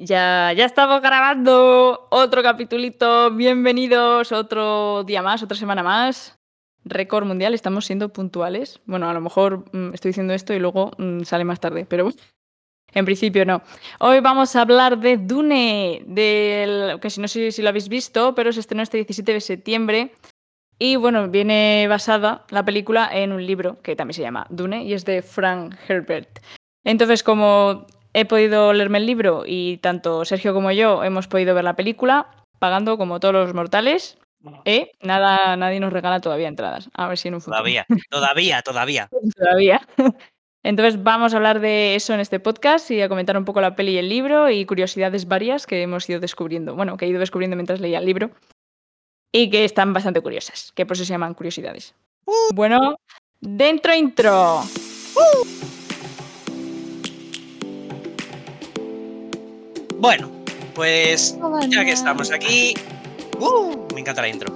Ya, ya estamos grabando otro capitulito. Bienvenidos otro día más, otra semana más. Récord mundial, estamos siendo puntuales. Bueno, a lo mejor mm, estoy diciendo esto y luego mm, sale más tarde, pero en principio no. Hoy vamos a hablar de Dune, del, que si no sé si lo habéis visto, pero se estrenó este 17 de septiembre. Y bueno, viene basada la película en un libro que también se llama Dune y es de Frank Herbert. Entonces, como he podido leerme el libro y tanto Sergio como yo hemos podido ver la película pagando como todos los mortales. ¿eh? Nada, nadie nos regala todavía entradas. A ver si en un futuro. Todavía, todavía, todavía. todavía. Entonces vamos a hablar de eso en este podcast y a comentar un poco la peli y el libro y curiosidades varias que hemos ido descubriendo. Bueno, que he ido descubriendo mientras leía el libro y que están bastante curiosas, que por eso se llaman curiosidades. Uh. Bueno, dentro intro. Bueno, pues ya que estamos aquí. ¡Uh! Me encanta la intro.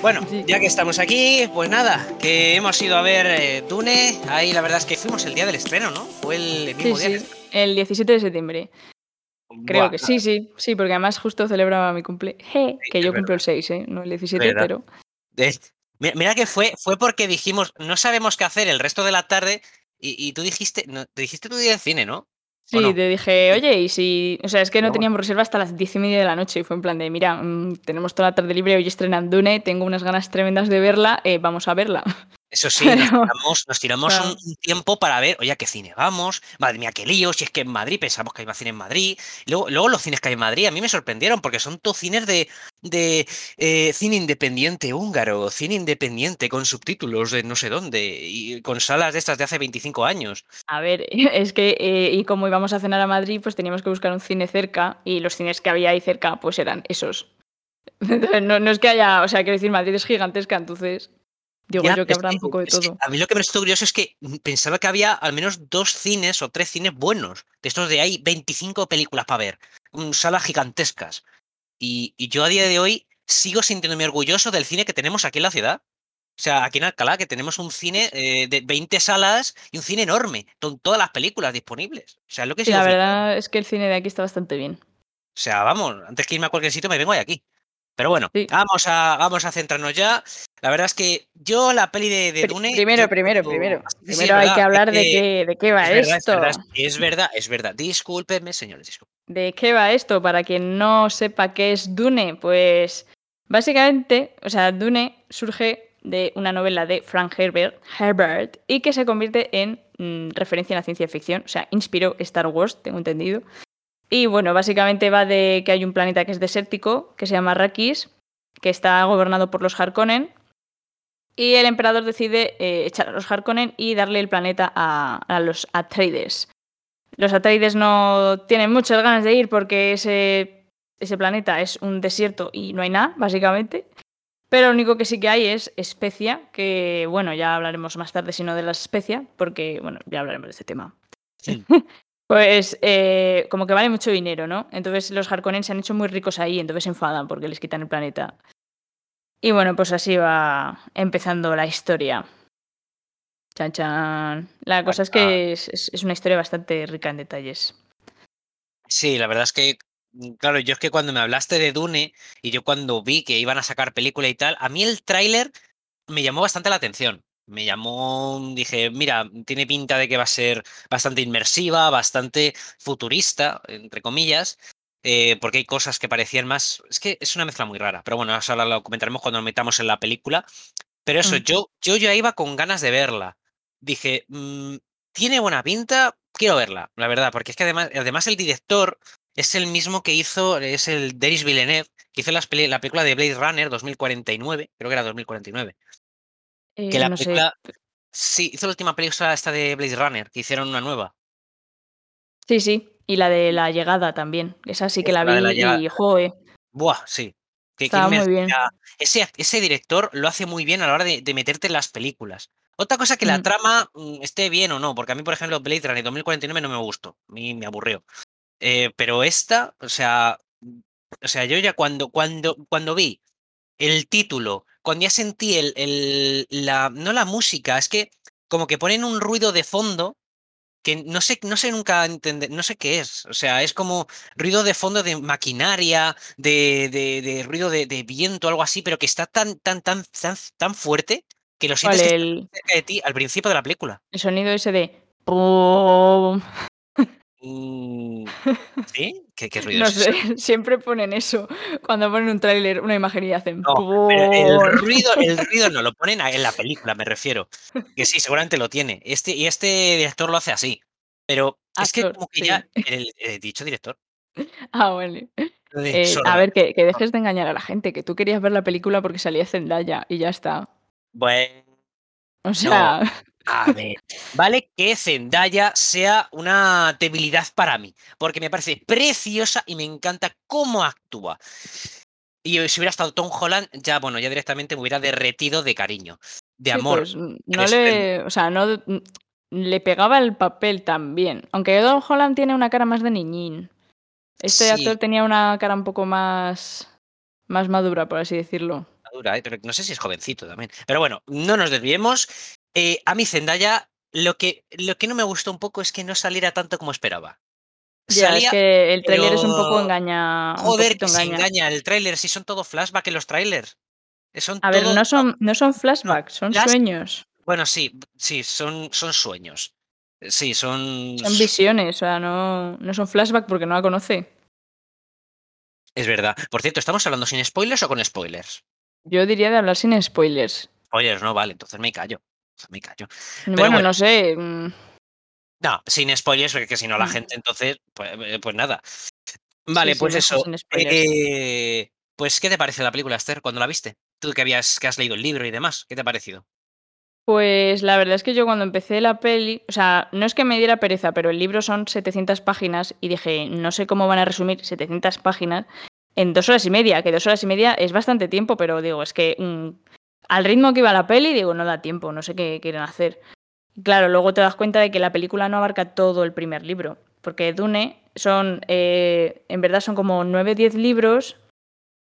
Bueno, ya que estamos aquí, pues nada, que hemos ido a ver eh, Dune. Ahí la verdad es que fuimos el día del estreno, ¿no? Fue el mismo día. Sí. El 17 de septiembre. Creo que sí, sí, sí, porque además justo celebraba mi cumple. que yo cumplo el 6, ¿eh? No el 17, pero. Mira que fue, fue porque dijimos, no sabemos qué hacer el resto de la tarde y, tú dijiste, no, te dijiste tu día de cine, ¿no? Sí, te dije, oye, y si. O sea, es que no teníamos reserva hasta las diez y media de la noche y fue en plan de, mira, mm, tenemos toda la tarde libre, hoy estrenan Dune, tengo unas ganas tremendas de verla, eh, vamos a verla. Eso sí, nos tiramos, un, tiempo para ver, oye, ¿a qué cine vamos? Madre mía, qué lío, si es que en Madrid pensamos que hay más cine en Madrid. Luego, luego los cines que hay en Madrid a mí me sorprendieron porque son todos cines de, de eh, cine independiente húngaro, cine independiente con subtítulos de no sé dónde y con salas de estas de hace 25 años. A ver, es que, eh, y como íbamos a cenar a Madrid, pues teníamos que buscar un cine cerca y los cines que había ahí cerca, pues eran esos. no, no es que haya, o sea, quiero decir, Madrid es gigantesca, entonces Digo yo que habrá un poco de todo. a mí lo que me resultó curioso es que pensaba que había al menos dos cines o tres cines buenos. De estos de hay 25 películas para ver. Salas gigantescas. Y, yo a día de hoy sigo sintiéndome orgulloso del cine que tenemos aquí en la ciudad. O sea, aquí en Alcalá, que tenemos un cine eh, de 20 salas y un cine enorme, con todas las películas disponibles. O sea, lo que La verdad es que el cine de aquí está bastante bien. O sea, vamos, antes que irme a cualquier sitio me vengo de aquí. Pero bueno, vamos, a, vamos a centrarnos ya. La verdad es que yo la peli de, Dune. Primero, primero, primero. Primero hay que hablar de, qué, de qué va esto. es, verdad, es verdad, Discúlpenme, señores, ¿De qué va esto? Para quien no sepa qué es Dune, pues básicamente, o sea, Dune surge de una novela de Frank Herbert, Herbert y que se convierte en mm, referencia en la ciencia ficción. O sea, inspiró Star Wars, tengo entendido. Y bueno, básicamente va de que hay un planeta que es desértico, que se llama Arrakis, que está gobernado por los Harkonnen. Y el emperador decide eh, echar a los Harkonnen y darle el planeta a, los Atreides. Los Atreides no tienen muchas ganas de ir porque ese, ese planeta es un desierto y no hay nada, básicamente. Pero lo único que sí que hay es especia, que bueno, ya hablaremos más tarde, sino de la especia, porque bueno, ya hablaremos de este tema. Sí. Pues eh, como que vale mucho dinero, ¿no? Entonces los Harkonnen se han hecho muy ricos ahí, entonces se enfadan porque les quitan el planeta. Y bueno, pues así va empezando la historia. Chan chan. La cosa es que es, es, una historia bastante rica en detalles. Sí, la verdad es que, mm, claro, yo es que cuando me hablaste de Dune y yo cuando vi que iban a sacar película y tal, a mí el tráiler me llamó bastante la atención me llamó, dije, mira, tiene pinta de que va a ser bastante inmersiva, bastante futurista, entre comillas, eh, porque hay cosas que parecían más, es que es una mezcla muy rara, pero bueno, ahora lo comentaremos cuando nos metamos en la película. Pero eso, mm. yo, yo ya iba con ganas de verla. Dije, mm, tiene buena pinta, quiero verla, la verdad, porque es que además, además el director es el mismo que hizo, es el Denis Villeneuve, que hizo la película de Blade Runner 2049, creo que era 2049 que eh, la película. Sí, hizo la última película esta de Blade Runner, que hicieron una nueva. Sí, sí. Y la de la llegada también. Esa sí que la, vi y joe. Buah, sí. Que, muy bien. Ese, ese, director lo hace muy bien a la hora de, meterte en las películas. Otra cosa que la mm. trama mm, esté bien o no, porque a mí, por ejemplo, Blade Runner 2049 no me gustó, a mí me aburrió. Eh, pero esta, o sea, o sea, yo ya cuando, cuando, cuando vi el título, cuando ya sentí el, la, no la música, es que como que ponen un ruido de fondo que no sé, no sé nunca entender, no sé qué es. O sea, es como ruido de fondo de maquinaria, de, de, de ruido de, de, viento, algo así, pero que está tan, tan, tan, tan, tan fuerte que lo sientes Vale, que el, está cerca de ti al principio de la película. el sonido ese de... Mm, ¿Sí? ¿Qué, qué ruido No es ese? siempre ponen eso. Cuando ponen un tráiler, una imagen y hacen... No, pero el ruido, el ruido no lo ponen en la película, me refiero. Que sí, seguramente lo tiene. Este, y este director lo hace así. Pero es que como que sí. ya, el, el dicho director, Ah, de Eh, a ver, que, que dejes de engañar a la gente, que tú querías ver la película porque salía Zendaya y ya está. Bueno, O sea, a ver. Vale que Zendaya sea una debilidad para mí, porque me parece preciosa y me encanta cómo actúa. Y si hubiera estado Tom Holland, ya, bueno, ya directamente me hubiera derretido de cariño, de sí, amor. pues mm, no le. O sea, no mm, le pegaba el papel tan bien. Aunque Tom Holland tiene una cara más de niñín. Este Sí. actor tenía una cara un poco más. más madura, por así decirlo. dura, ¿eh? pero no sé si es jovencito también. Pero bueno, no nos desviemos. Eh, a mí Zendaya, lo que, lo que no me gustó un poco es que no saliera tanto como esperaba. Ya, es que el tráiler es un poco engaña. Joder, que se engaña. el tráiler, si son todo flashback en los trailers. Son A ver, no son, no son flashbacks, son flash- sueños. Bueno, sí, sí, son, son sueños. Sí, son... Son visiones, o sea, no, no son flashback porque no la conoce. Es verdad. Por cierto, ¿estamos hablando sin spoilers o con spoilers? Yo diría de hablar sin spoilers. Spoilers, no, vale, entonces me callo. Me callo. Bueno, bueno. no sé. mm, No, sin spoilers, porque si no la Mm. gente entonces, pues, eh, pues nada. Vale, sí, pues mejor eso. eh, pues, ¿qué te parece la película, Esther, cuando la viste? Tú que habías, que has leído el libro y demás, ¿qué te ha parecido? Pues la verdad es que yo cuando empecé la peli, o sea, no es que me diera pereza, pero el libro son 700 páginas y dije, no sé cómo van a resumir 700 páginas en dos horas y media, que dos horas y media es bastante tiempo, pero digo, es que mm, al ritmo que iba la peli, digo, no da tiempo, no sé qué quieren hacer. Claro, luego te das cuenta de que la película no abarca todo el primer libro, porque Dune son, eh, en verdad son como 9 10 libros,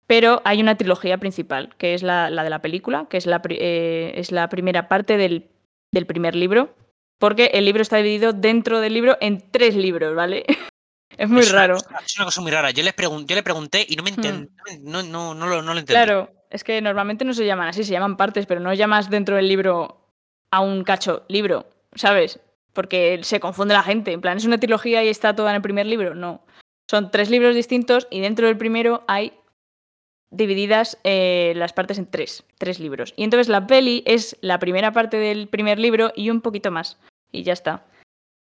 pero hay una trilogía principal, que es la, la de la película, que es la, eh, es la primera parte del, del primer libro, porque el libro está dividido dentro del libro en tres libros, ¿vale? es muy es una raro. cosa- es una cosa muy rara. Yo le, pregun- yo le pregunté y no me Hmm. enten- no, no, no, lo, no lo entendí. Claro, es que normalmente no se llaman así, se llaman partes, pero no llamas dentro del libro a un cacho libro, ¿sabes? Porque se confunde la gente. En plan, ¿es una trilogía y está toda en el primer libro? No. Son tres libros distintos y dentro del primero hay divididas eh, las partes en tres, tres libros. Y entonces la peli es la primera parte del primer libro y un poquito más. Y ya está.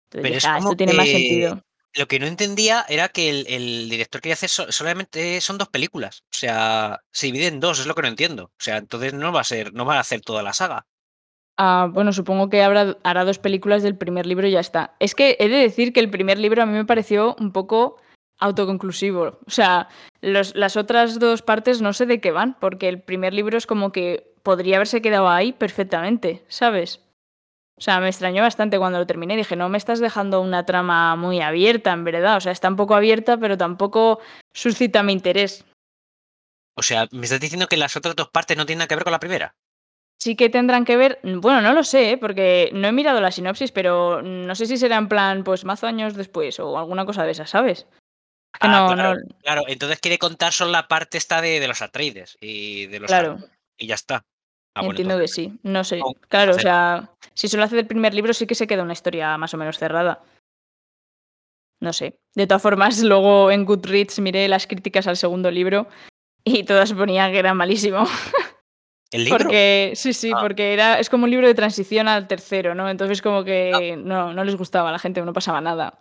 Entonces Pero dije, es "Ah, como esto tiene más sentido. Lo que no entendía era que el, director quería hacer so- solamente son dos películas. O sea, se divide en dos, es lo que no entiendo. O sea, entonces no va a ser, no va a hacer toda la saga. Ah, bueno, supongo que habrá, hará dos películas del primer libro y ya está. Es que he de decir que el primer libro a mí me pareció un poco autoconclusivo. O sea, las otras dos partes no sé de qué van, porque el primer libro es como que podría haberse quedado ahí perfectamente, ¿sabes? O sea, me extrañó bastante cuando lo terminé. Dije, no me estás dejando una trama muy abierta, en verdad. O sea, está un poco abierta, pero tampoco suscita mi interés. O sea, me estás diciendo que las otras dos partes no tienen nada que ver con la primera. Sí que tendrán que ver, bueno, no lo sé, ¿eh? porque no he mirado la sinopsis, pero no sé si será en plan, pues mazo años después o alguna cosa de esa, ¿sabes? Es que Ah, no, claro, no, claro, entonces quiere contar solo la parte esta de, de los Atreides y de los claro, y ya está. Ah, bueno, entiendo entonces- que sí, no sé. no, Claro, o sea, si solo hace del primer libro sí que se queda una historia más o menos cerrada. No sé. De todas formas, luego en Goodreads miré las críticas al segundo libro y todas ponían que era malísimo. ¿El libro? Porque, sí, sí, Ah. porque era, es como un libro de transición al tercero, ¿no? Entonces como que no, no les gustaba a la gente, no pasaba nada.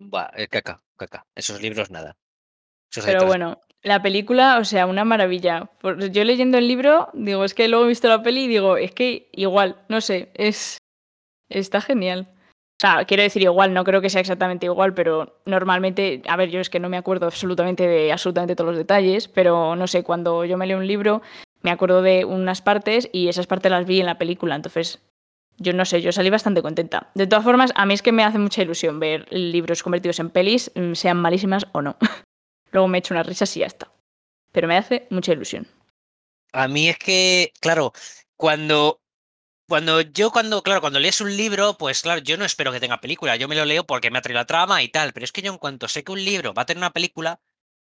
Buah, eh, caca, caca. Esos libros nada. Esos Pero bueno, la película, o sea, una maravilla. Yo leyendo el libro, digo, es que luego he visto la peli y digo, es que igual, no sé, es está genial. O sea, quiero decir igual, no creo que sea exactamente igual, pero normalmente, a ver, yo es que no me acuerdo absolutamente de absolutamente todos los detalles, pero no sé, cuando yo me leo un libro, me acuerdo de unas partes y esas partes las vi en la película, entonces yo no sé, yo salí bastante contenta. De todas formas, a mí es que me hace mucha ilusión ver libros convertidos en pelis, mm, sean malísimas o no. Luego me echo unas risas y ya está. Pero me hace mucha ilusión. A mí es que, claro, cuando cuando yo, cuando, claro, cuando lees un libro, pues claro, yo no espero que tenga película, yo me lo leo porque me ha traído la trama y tal, pero es que yo en cuanto sé que un libro va a tener una película,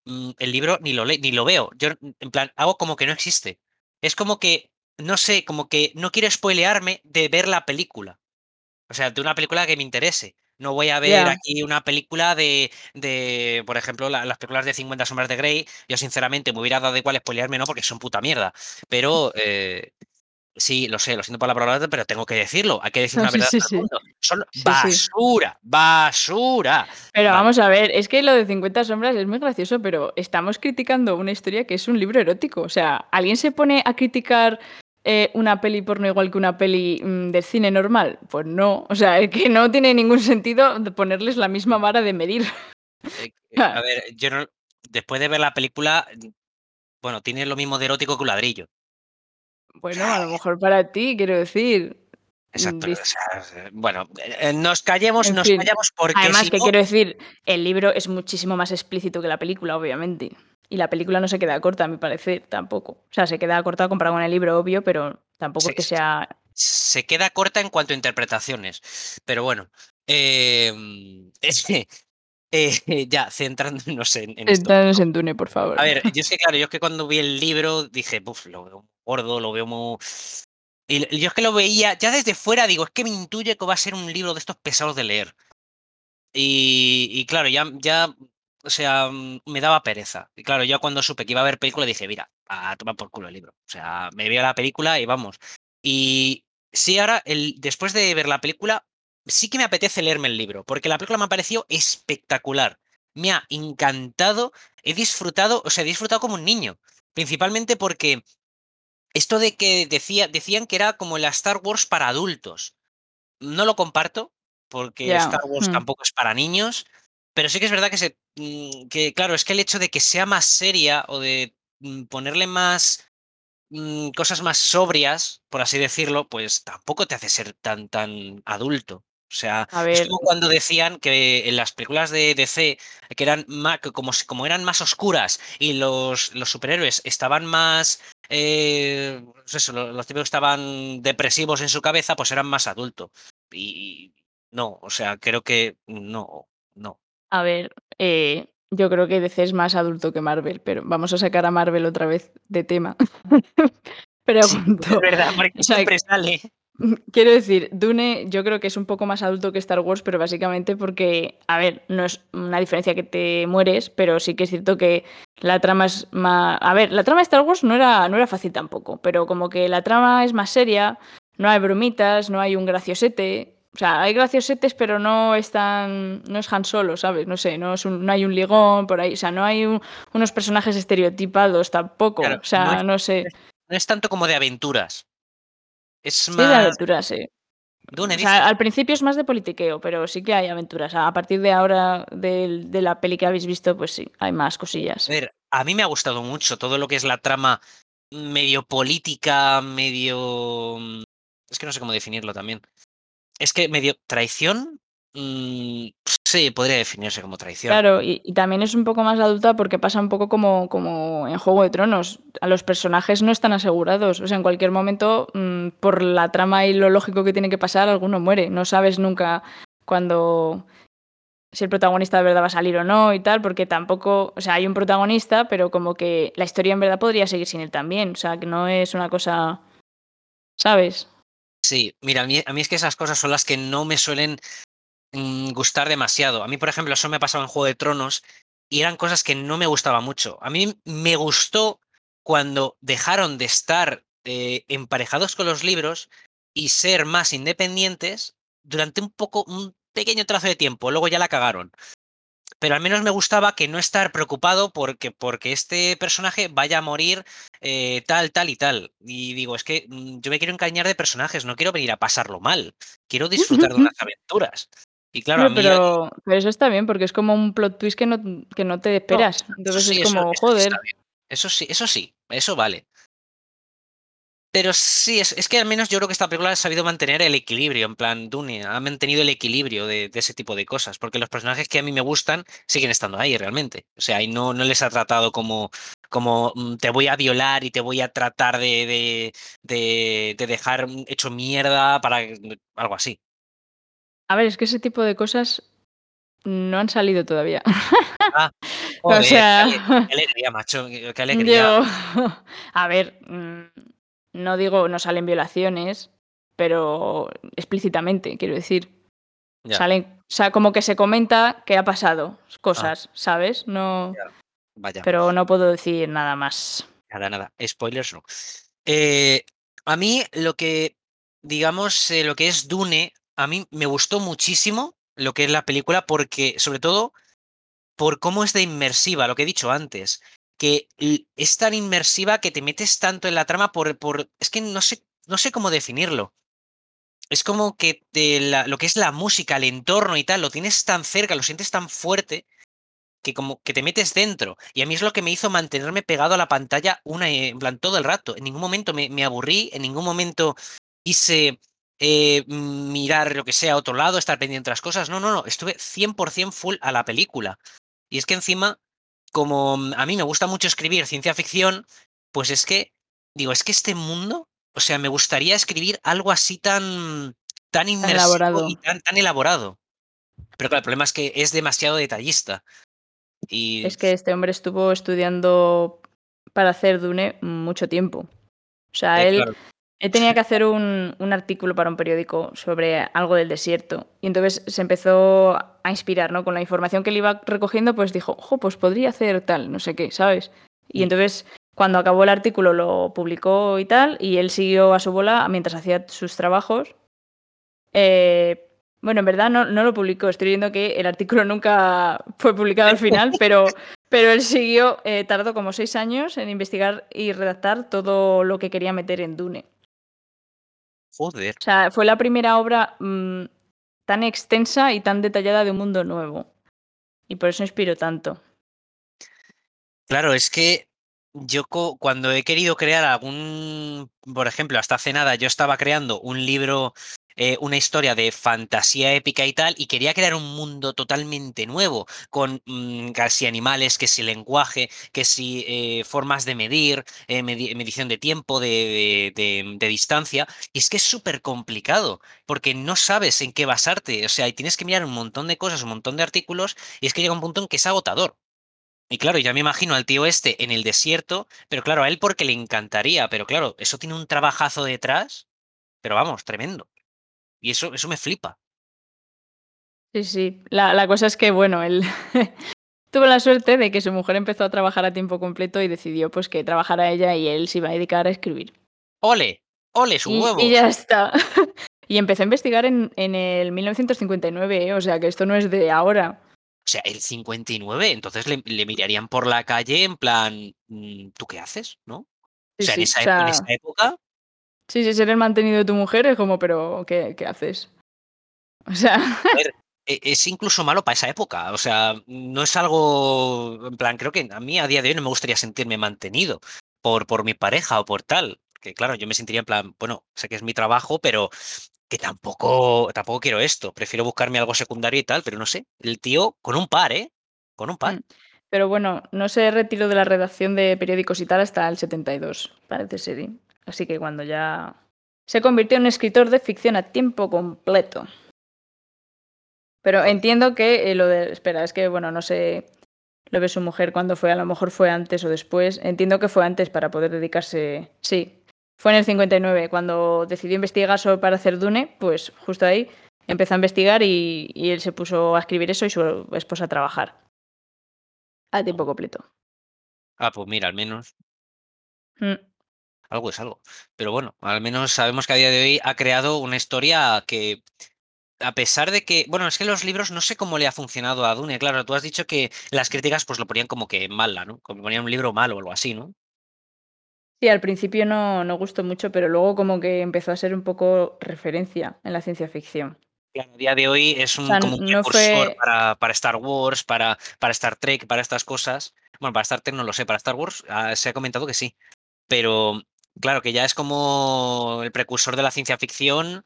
mm, el libro ni lo, ni lo veo, yo en plan, hago como que no existe. Es como que, no sé, como que no quiero spoilearme de ver la película. O sea, de una película que me interese. No voy a ver aquí una película de, de por ejemplo, las películas de 50 sombras de Grey. Yo, sinceramente, me hubiera dado igual spoilearme, no, porque son puta mierda. Pero eh, sí, lo sé, lo siento por la palabra, pero tengo que decirlo. Hay que decir una verdad. Son basura, basura. Pero vamos a ver, es que lo de 50 sombras es muy gracioso, pero estamos criticando una historia que es un libro erótico. O sea, ¿alguien se pone a criticar eh, una peli porno igual que una peli mm, de cine normal? Pues no. O sea, es que no tiene ningún sentido ponerles la misma vara de medir. Eh, a ver, yo no, después de ver la película, bueno, tiene lo mismo de erótico que un ladrillo. Bueno, a lo mejor para ti, quiero decir. Exacto. bueno, eh, nos callemos, nos callamos porque. Además, que quiero decir, el libro es muchísimo más explícito que la película, obviamente. Y la película no se queda corta, a mi parecer, tampoco. O sea, se queda corta comparado con el libro, obvio, pero tampoco es que sea. Se queda corta en cuanto a interpretaciones. Pero bueno. Em, es que. Eh, ya, centrándonos en, en Centrándonos en Dune, por favor. A ver, yo es que, claro, yo es que cuando vi el libro dije, uff, lo veo gordo, lo veo muy. Y yo es que lo veía, ya desde fuera digo, es que me intuye que va a ser un libro de estos pesados de leer. Y, y claro, ya, ya o sea, mm, me daba pereza. Y claro, yo cuando supe que iba a haber película dije, mira, a tomar por culo el libro. O sea, me veo la película y vamos. Y sí, ahora, el, después de ver la película, sí que me apetece leerme el libro, porque la película me ha parecido espectacular. Me ha encantado, he disfrutado, o sea, he disfrutado como un niño. Principalmente porque esto de que decía, decían que era como la Star Wars para adultos. No lo comparto, porque Star Wars hmm. tampoco es para niños. Pero sí que es verdad que, se, mm, que, claro, es que el hecho de que sea más seria o de mm, ponerle más mm, cosas más sobrias, por así decirlo, pues tampoco te hace ser tan, tan adulto. O sea, es como cuando decían que en las películas de DC, que eran más, como, como eran más oscuras y los, los superhéroes estaban más, eh, pues eso, los, tipos estaban depresivos en su cabeza, pues eran más adultos. Y no, o sea, creo que no, no. A ver, eh, yo creo que DC es más adulto que Marvel, pero vamos a sacar a Marvel otra vez de tema. Sí, es verdad, porque siempre sale. Quiero decir, Dune yo creo que es un poco más adulto que Star Wars, pero básicamente porque, a ver, no es una diferencia que te mueres, pero sí que es cierto que la trama es más... A ver, la trama de Star Wars no era, no era fácil tampoco, pero como que la trama es más seria, no hay bromitas, no hay un graciosete, o sea, hay graciosetes, pero no es tan. No es Han Solo, ¿sabes? No sé, no, es no hay un ligón por ahí. O sea, no hay unos personajes estereotipados tampoco. o sea, no, sé. No es tanto como de aventuras. Es más. de aventuras, sí. O sea, al principio es más de politiqueo, pero sí que hay aventuras. A partir de ahora, de, de, la peli que habéis visto, pues sí, hay más cosillas. A ver, a mí me ha gustado mucho todo lo que es la trama medio política, medio. Mm, es que no sé cómo definirlo también es que medio traición, mm, sí, podría definirse como traición. Claro, y, también es un poco más adulta porque pasa un poco como, como en Juego de Tronos. A los personajes no están asegurados. O sea, en cualquier momento, mm, por la trama y lo lógico que tiene que pasar, alguno muere. No sabes nunca cuando si el protagonista de verdad va a salir o no y tal, porque tampoco, o sea, hay un protagonista, pero como que la historia en verdad podría seguir sin él también, o sea, que no es una cosa, ¿sabes? Sí, mira, a mí, a mí es que esas cosas son las que no me suelen mm, gustar demasiado. A mí, por ejemplo, eso me pasaba en Juego de Tronos y eran cosas que no me gustaba mucho. A mí me gustó cuando dejaron de estar eh, emparejados con los libros y ser más independientes durante un poco, un pequeño trazo de tiempo. Luego ya la cagaron pero al menos me gustaba que no estar preocupado porque, porque este personaje vaya a morir eh, tal, tal y tal. Y digo, es que mm, yo me quiero encañar de personajes, no quiero venir a pasarlo mal, quiero disfrutar de unas aventuras. Y claro, a mí, pero, pero, eso está bien, porque es como un plot twist que no, que no te esperas. Entonces es como, joder. Eso sí, eso sí, eso vale. Pero sí, es, es, que al menos yo creo que esta película ha sabido mantener el equilibrio, en plan, Dune ha mantenido el equilibrio de, ese tipo de cosas, porque los personajes que a mí me gustan siguen estando ahí realmente. O sea, y no, no les ha tratado como, como mm, te voy a violar y te voy a tratar de, de, de, de dejar hecho mierda para algo así. A ver, es que ese tipo de cosas no han salido todavía. Ah, O sea, qué, ale- qué alegría, macho, qué alegría. yo, a ver, mm, no digo no salen violaciones, pero explícitamente, quiero decir, salen, o sea, como que se comenta que ha pasado cosas, ¿sabes? No, ya, vaya. pero no puedo decir nada más. Nada, nada. Spoilers no. Eh, a mí lo que, digamos, eh, lo que es Dune, a mí me gustó muchísimo lo que es la película porque, sobre todo, por cómo es de inmersiva, lo que he dicho antes, que es tan inmersiva que te metes tanto en la trama por, por es que no sé, no sé cómo definirlo. Es como que te la- lo que es la música, el entorno y tal, lo tienes tan cerca, lo sientes tan fuerte que como que te metes dentro. Y a mí es lo que me hizo mantenerme pegado a la pantalla una, en plan todo el rato. En ningún momento me, me aburrí, en ningún momento quise eh, mirar lo que sea a otro lado, estar pendiente de otras cosas. No, no, no, estuve 100% full a la película. Y es que encima, como mm, a mí me gusta mucho escribir ciencia ficción, pues es que, digo, es que este mundo, o sea, me gustaría escribir algo así tan, tan inmersivo elaborado. y tan, tan elaborado. Pero claro, el problema es que es demasiado detallista. Y Es que este hombre estuvo estudiando para hacer Dune mucho tiempo. O sea, eh, él, claro, él tenía que hacer un, un artículo para un periódico sobre algo del desierto. Y entonces se empezó a inspirar, ¿no? Con la información que él iba recogiendo, pues dijo, ojo, pues podría hacer tal, no sé qué, ¿sabes? Y entonces, cuando acabó el artículo, lo publicó y tal, y él siguió a su bola mientras hacía sus trabajos. Eh, bueno, en verdad no, no lo publicó, estoy viendo que el artículo nunca fue publicado al final, pero, pero él siguió, eh, tardó como seis años en investigar y redactar todo lo que quería meter en Dune. Joder. O sea, fue la primera obra mm, tan extensa y tan detallada de un mundo nuevo. Y por eso inspiró tanto. Claro, es que yo cuando he querido crear algún, por ejemplo, hasta hace nada yo estaba creando un libro, eh, una historia de fantasía épica y tal, y quería crear un mundo totalmente nuevo, con mm, casi animales, que si lenguaje, que si eh, formas de medir, eh, medi- medición de tiempo, de- de distancia, y es que es súper complicado, porque no sabes en qué basarte, o sea, y tienes que mirar un montón de cosas, un montón de artículos, y es que llega un punto en que es agotador. Y claro, ya me imagino al tío este en el desierto, pero claro, a él porque le encantaría, pero claro, eso tiene un trabajazo detrás, pero vamos, tremendo. Y eso, eso me flipa. Sí, sí. La, la cosa es que, bueno, él tuvo la suerte de que su mujer empezó a trabajar a tiempo completo y decidió pues que trabajara ella y él se iba a dedicar a escribir. ¡Ole! ¡Ole, su huevo! y ya está. y empezó a investigar en, en el 1959, ¿eh? o sea que esto no es de ahora. O sea, el 59, entonces le, le mirarían por la calle en plan, mm, ¿tú qué haces? ¿No? O sea, en sí, esa, o ep- en sea, esa época, sí, sí, ser el mantenido de tu mujer es como, pero ¿qué, qué haces? O sea, e- es incluso malo para esa época. O sea, no es algo, en plan, creo que a mí a día de hoy no me gustaría sentirme mantenido por, por mi pareja o por tal. Que claro, yo me sentiría en plan, bueno, sé que es mi trabajo, pero que tampoco, tampoco quiero esto. Prefiero buscarme algo secundario y tal, pero no sé. El tío con un par, ¿eh? Con un par. mm. pero bueno, no se retiró de la redacción de periódicos y tal hasta el 72, parece ser. Así que cuando ya se convirtió en un escritor de ficción a tiempo completo. Pero entiendo que eh, lo de. Espera, es que, bueno, no sé lo de su mujer cuándo fue, a lo mejor fue antes o después. Entiendo que fue antes para poder dedicarse. Sí, fue en el 59, cuando decidió investigar sobre para hacer Dune, pues justo ahí empezó a investigar y, y él se puso a escribir eso y su esposa a trabajar. A tiempo completo. Ah, pues mira, al menos Mm. Algo es algo. Pero bueno, al menos sabemos que a día de hoy ha creado una historia que, a pesar de que, bueno, es que los libros no sé cómo le ha funcionado a Dune. Claro, tú has dicho que las críticas pues lo ponían como que mala, ¿no? Como ponían un libro malo o algo así, ¿no? Sí, al principio no, no gustó mucho, pero luego como que empezó a ser un poco referencia en la ciencia ficción. A día de hoy es O un, sea, como un no fue... para, para Star Wars, para, para Star Trek, para estas cosas. Bueno, para Star Trek no lo sé, para Star Wars ah, se ha comentado que sí. Pero claro, que ya es como el precursor de la ciencia ficción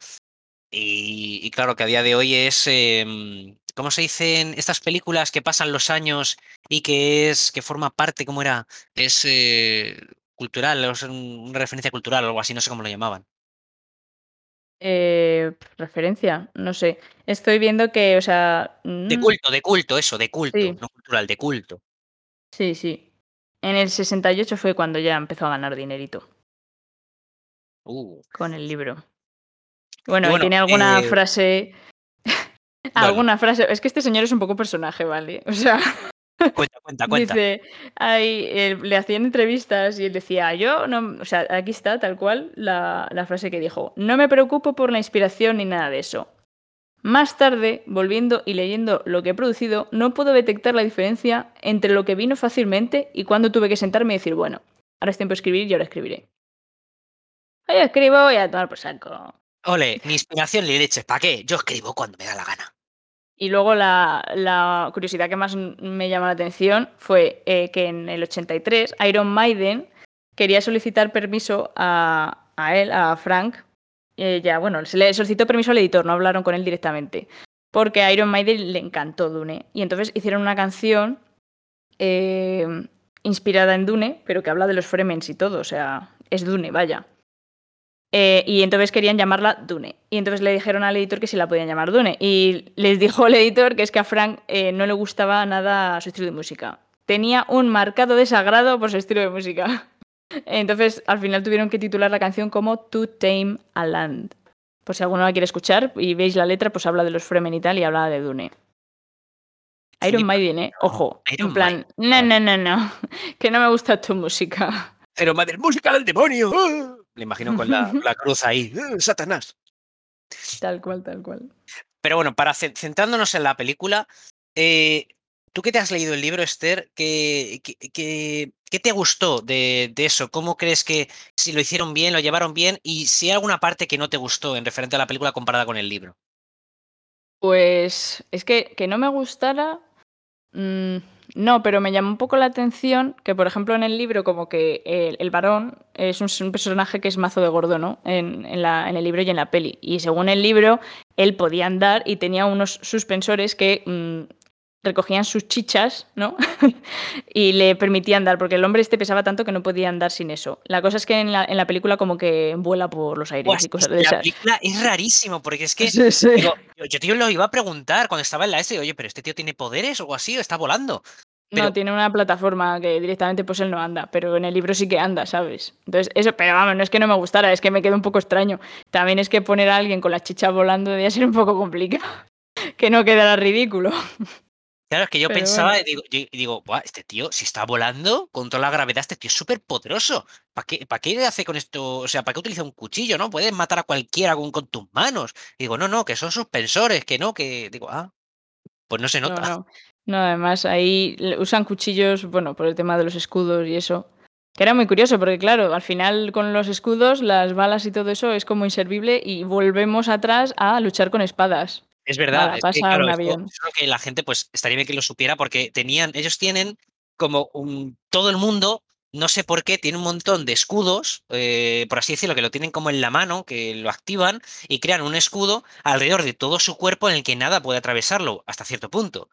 y, y claro, que a día de hoy es, em, ¿cómo se dicen estas películas que pasan los años y que es, que forma parte, ¿cómo era? Es eh, cultural, es una referencia cultural o algo así, no sé cómo lo llamaban. Eh, referencia, no sé. Estoy viendo que, o sea. De mm, culto, de culto, eso, de culto, sí, no cultural, de culto. sí, sí. En el 68 fue cuando ya empezó a ganar dinerito Uh, con el libro. Bueno, y bueno, tiene alguna eh, frase. Alguna frase. Es que este señor es un poco personaje, ¿vale? O sea. cuenta, cuenta, cuenta. Dice, ay, eh, le hacían entrevistas y él decía, yo no, o sea, aquí está tal cual la, la frase que dijo, no me preocupo por la inspiración ni nada de eso. Más tarde, volviendo y leyendo lo que he producido, no puedo detectar la diferencia entre lo que vino fácilmente y cuando tuve que sentarme y decir, bueno, ahora es tiempo de escribir y ahora escribiré. Yo escribo y a tomar por saco. Ole, ni inspiración ni leches, ¿para qué? Yo escribo cuando me da la gana. Y luego la, la curiosidad que más me llamó la atención fue eh, que en el 83 Iron Maiden quería solicitar permiso a, a él, a Frank. eh, ya, bueno, se le solicitó permiso al editor, no hablaron con él directamente. Porque a Iron Maiden le encantó Dune. Y entonces hicieron una canción eh, inspirada en Dune, pero que habla de los Fremens y todo. O sea, es Dune, vaya. Eh, y entonces querían llamarla Dune. Y entonces le dijeron al editor que si la podían llamar Dune. Y les dijo el editor que es que a Frank eh, no le gustaba nada su estilo de música. Tenía un marcado desagrado por su estilo de música. Entonces al final tuvieron que titular la canción como To Tame a Land. Por si alguno la quiere escuchar y veis la letra, pues habla de los Fremen y tal y habla de Dune. Iron Maiden, ¿eh? Ojo. Iron en plan, no, no, no, no. Que no me gusta tu música. Pero madre, música del demonio. Le imagino con la, la cruz ahí. ¡ah, Satanás. Tal cual, tal cual. Pero bueno, para ce- centrándonos en la película, eh, tú que te has leído el libro, Esther, ¿qué, qué, qué- qué te gustó de, de eso? ¿Cómo crees que si lo hicieron bien, lo llevaron bien? Y si hay alguna parte que no te gustó en referente a la película comparada con el libro. Pues es que, que no me gustara. mm, no, pero me llamó un poco la atención que, por ejemplo, en el libro, como que el, el varón es un, un personaje que es mazo de gordo, ¿no? En, en la- en el libro y en la peli. Y según el libro, él podía andar y tenía unos suspensores que mm, recogían sus chichas, ¿no? y le permitían andar, porque el hombre este pesaba tanto que no podía andar sin eso. La cosa es que en la, en la película, como que vuela por los aires es y cosas de la película es rarísimo, porque es que Sí, sí. digo, yo, yo te lo iba a preguntar cuando estaba en la S, oye, pero este tío tiene poderes o así, o está volando. No, tiene una plataforma que directamente pues él no anda, pero en el libro sí que anda, ¿sabes? Entonces, eso, pero vamos, no es que no me gustara, es que me quedó un poco extraño. También es que poner a alguien con la chicha volando debía ser un poco complicado. que no quedara ridículo. Claro, es que yo Pero pensaba bueno. y digo, yo- y digo, "Buah, este tío, si está volando con toda la gravedad, este tío es súper poderoso. ¿Para qué, ¿Para qué hace con esto? O sea, ¿para qué utiliza un cuchillo, no? Puedes matar a cualquiera con, con tus manos. Y digo, no, no, que son suspensores, que no, que. Digo, ah, pues no se No, nota. no. No, además ahí usan cuchillos, bueno, por el tema de los escudos y eso. Que era muy curioso, porque claro, al final con los escudos, las balas y todo eso es como inservible y volvemos atrás a luchar con espadas. Es verdad, Nada, es que pasa claro, un avión. que la gente, pues, estaría bien que lo supiera, porque tenían, ellos tienen como un, todo el mundo, no sé por qué, tiene un montón de escudos, eh, por así decirlo, que lo tienen como en la mano, que lo activan y crean un escudo alrededor de todo su cuerpo en el que nada puede atravesarlo, hasta cierto punto.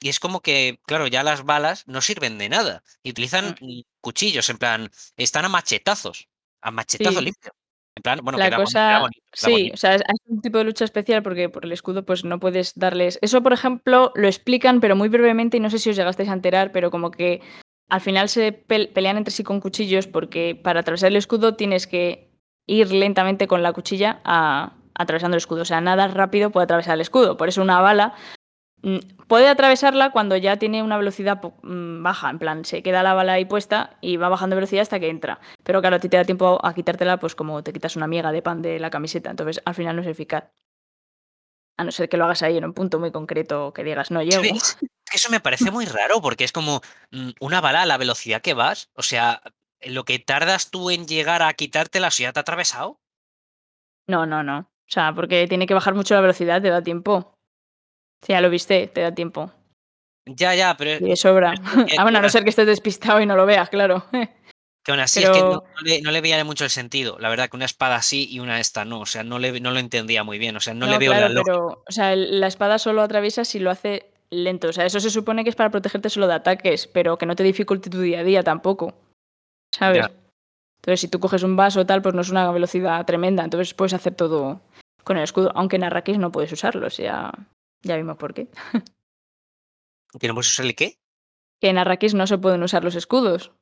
Y es como que, claro, ya las balas no sirven de nada. Y utilizan mm, cuchillos, en plan, están a machetazos, a machetazo Sí, limpio. En plan, bueno, La cosa, bonito, sí, bonito. o sea, es un tipo de lucha especial porque por el escudo pues no puedes darles... Eso, por ejemplo, lo explican, pero muy brevemente y no sé si os llegasteis a enterar, pero como que al final se pel- pelean entre sí con cuchillos porque para atravesar el escudo tienes que ir lentamente con la cuchilla a- atravesando el escudo. O sea, nada rápido puede atravesar el escudo. Por eso una bala puede atravesarla cuando ya tiene una velocidad mm, baja. En plan, se queda la bala ahí puesta y va bajando velocidad hasta que entra. Pero claro, a ti te da tiempo a quitártela, pues como te quitas una miga de pan de la camiseta. Entonces, al final no es eficaz. A no ser que lo hagas ahí en un punto muy concreto que digas, no llego. ¿Sabes? Eso me parece muy raro porque es como mm, una bala a la velocidad que vas. O sea, lo que tardas tú en llegar a quitártela, si ya te ha atravesado. No, no, no. O sea, porque tiene que bajar mucho la velocidad, te da tiempo. Si ya lo viste, te da tiempo. Ya, ya, pero Y de sobra. pero ah, bueno, a no ser que estés despistado y no lo veas, claro. Que aún así es que no, Pero, no le, no le veía mucho el sentido. La verdad que una espada así y una esta no. O sea, no, le, no lo entendía muy bien. O sea, no le veo la claro, lógica. pero, o sea, la espada solo atraviesa si lo hace lento. O sea, eso se supone que es para protegerte solo de ataques, pero que no te dificulte tu día a día tampoco, ¿sabes? Ya. Entonces, si tú coges un vaso o tal, pues no es una velocidad tremenda. Entonces puedes hacer todo con el escudo, aunque en Arrakis no puedes usarlo, o sea, ya vimos por qué. ¿Que no puedes usar el qué? Que en Arrakis no se pueden usar los escudos.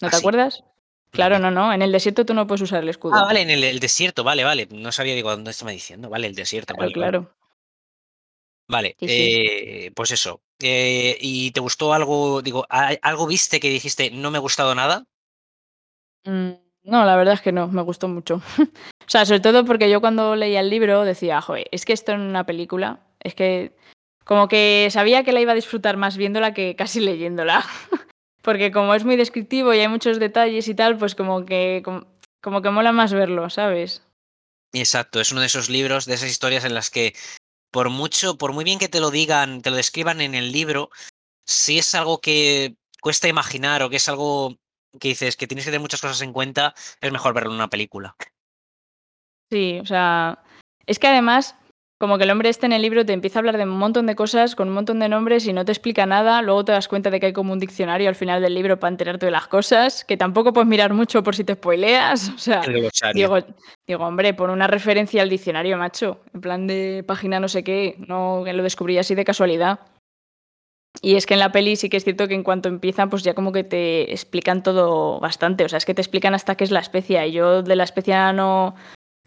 ¿No ¿Ah, te sí? acuerdas? Claro, no, no. En el desierto tú no puedes usar el Ah, escudo. vale, en el, el desierto, vale, vale. No sabía, digo, ¿dónde estaba diciendo? Vale, el desierto, Claro, vale, claro. Vale, sí. eh, pues eso. Eh, ¿y te gustó algo? Digo, ¿hay- ¿algo viste que dijiste no me ha gustado nada? Mm, No, la verdad es que no, me gustó mucho. o sea, sobre todo porque yo cuando leía el libro decía, joder, es que esto en una película, es que como que sabía que la iba a disfrutar más viéndola que casi leyéndola. porque como es muy descriptivo y hay muchos detalles y tal, pues como que, como, como que mola más verlo, ¿sabes? Exacto, es uno de esos libros, de esas historias en las que por mucho, por muy bien que te lo digan, te lo describan en el libro, si es algo que cuesta imaginar o que es algo que dices que tienes que tener muchas cosas en cuenta, es mejor verlo en una película. Sí, o sea, es que además, como que el hombre este en el libro te empieza a hablar de un montón de cosas con un montón de nombres y no te explica nada, luego te das cuenta de que hay como un diccionario al final del libro para enterarte de las cosas, que tampoco puedes mirar mucho por si te spoileas, o sea, digo, digo, hombre, pon una referencia al diccionario, macho, en plan de página no sé qué, no lo descubrí así de casualidad. Y es que en la peli sí que es cierto que en cuanto empiezan, pues ya como que te explican todo bastante. O sea, es que te explican hasta qué es la especia. Y yo de la especia no,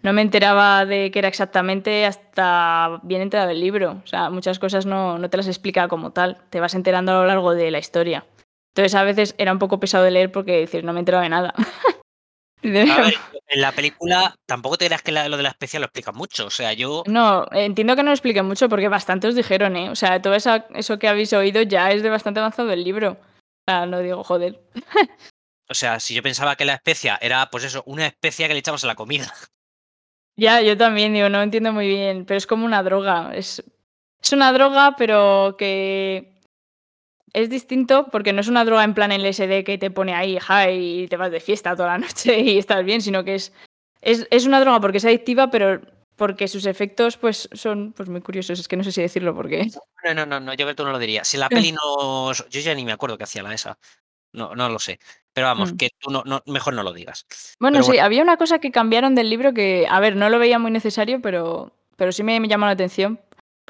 no me enteraba de qué era exactamente hasta bien enterado el libro. O sea, muchas cosas no, no te las explica como tal. Te vas enterando a lo largo de la historia. Entonces a veces era un poco pesado de leer porque decir, no me he enterado de nada. Ver, en la película tampoco te creas que la- lo de la especia lo explica mucho. O sea, yo. No, entiendo que no lo explique mucho porque bastante os dijeron, ¿eh? O sea, todo eso que habéis oído ya es de bastante avanzado el libro. O sea, no digo, joder. O sea, si yo pensaba que la especia era, pues eso, una especia que le echamos a la comida. Ya, yo también digo, no entiendo muy bien, pero es como una droga. Es, es una droga, pero que es distinto porque no es una droga en plan LSD que te pone ahí high y te vas de fiesta toda la noche y estás bien, sino que es, es, es una droga porque es adictiva, pero porque sus efectos pues son pues muy curiosos. Es que no sé si decirlo porque... No, no, no, no, yo que tú no lo diría. Si la peli no. Yo ya ni me acuerdo qué hacía la esa. No, no lo sé. Pero vamos, Mm. que tú no, no, mejor no lo digas. Bueno, Pero sí, había una cosa que cambiaron del libro que, a ver, no lo veía muy necesario, pero, pero sí me, me llamó la atención.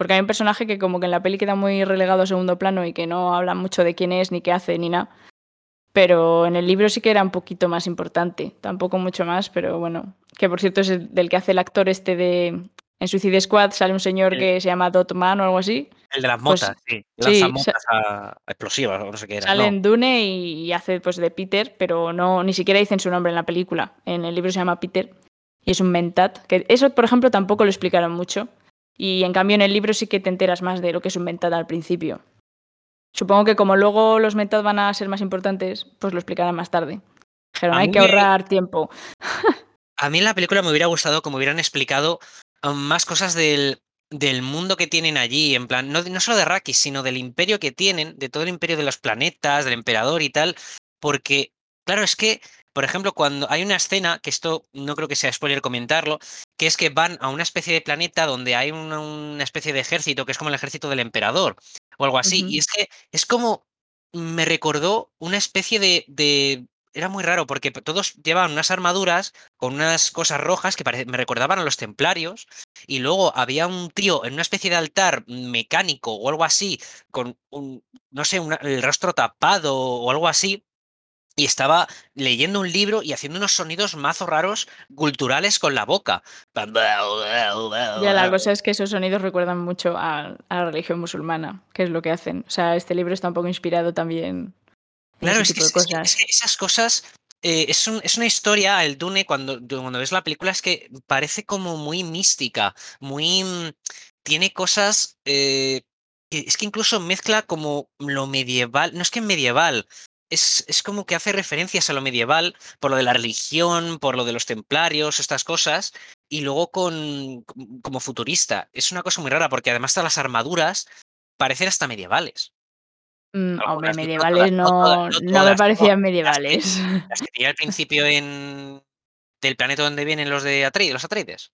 Porque hay un personaje que como que en la peli queda muy relegado a segundo plano y que no habla mucho de quién es, ni qué hace, ni nada. Pero en el libro sí que era un poquito más importante. Tampoco mucho más, pero bueno. Que por cierto es el del que hace el actor este de... En Suicide Squad sale un señor El- que se llama Dotman o algo así. El de las Pues, motas, sí. sí, Lanza sa- motas a- a explosivas o no sé qué era. Sale no. en Dune y, y hace pues de Peter, pero no ni siquiera dicen su nombre en la película. En el libro se llama Peter y es un mentat. Que eso, por ejemplo, tampoco lo explicaron mucho. Y en cambio en el libro sí que te enteras más de lo que es un mentat al principio. Supongo que como luego los mentat van a ser más importantes, pues lo explicarán más tarde. A hay que me- ahorrar tiempo. A mí en la película me hubiera gustado como hubieran explicado um, más cosas del, del mundo que tienen allí, en plan, no, no solo de Arrakis, sino del imperio que tienen, de todo el imperio de los planetas, del emperador y tal, porque, claro, es que, por ejemplo, cuando hay una escena, que esto no creo que sea spoiler comentarlo, que es que van a una especie de planeta donde hay una, una especie de ejército, que es como el ejército del emperador, o algo así, y es que es como, me recordó una especie de... de era muy raro porque todos llevaban unas armaduras con unas cosas rojas que me recordaban a los templarios. Y luego había un tío en una especie de altar mecánico o algo así, con un, no sé, una- el rostro tapado o algo así. Y estaba leyendo un libro y haciendo unos sonidos mazo raros culturales con la boca. Ya la cosa es que esos sonidos recuerdan mucho a, a la religión musulmana, que es lo que hacen. O sea, este libro está un poco inspirado también en Claro, ese es que, de es, que- es cosas. que esas cosas. eh, es, un- es una historia, el Dune, cuando, cuando ves la película, es que parece como muy mística, muy. mm, Tiene cosas. eh, que es que incluso mezcla como lo medieval. No es que medieval. Es, es como que hace referencias a lo medieval por lo de la religión, por lo de los templarios, estas cosas, y luego con como futurista. Es una cosa muy rara porque además todas las armaduras parecen hasta medievales. Mm, hombre, no medievales todas, no todas, no, me parecían Las que medievales. las que tenía al principio en del planeta donde vienen los de Atrei los Atreides.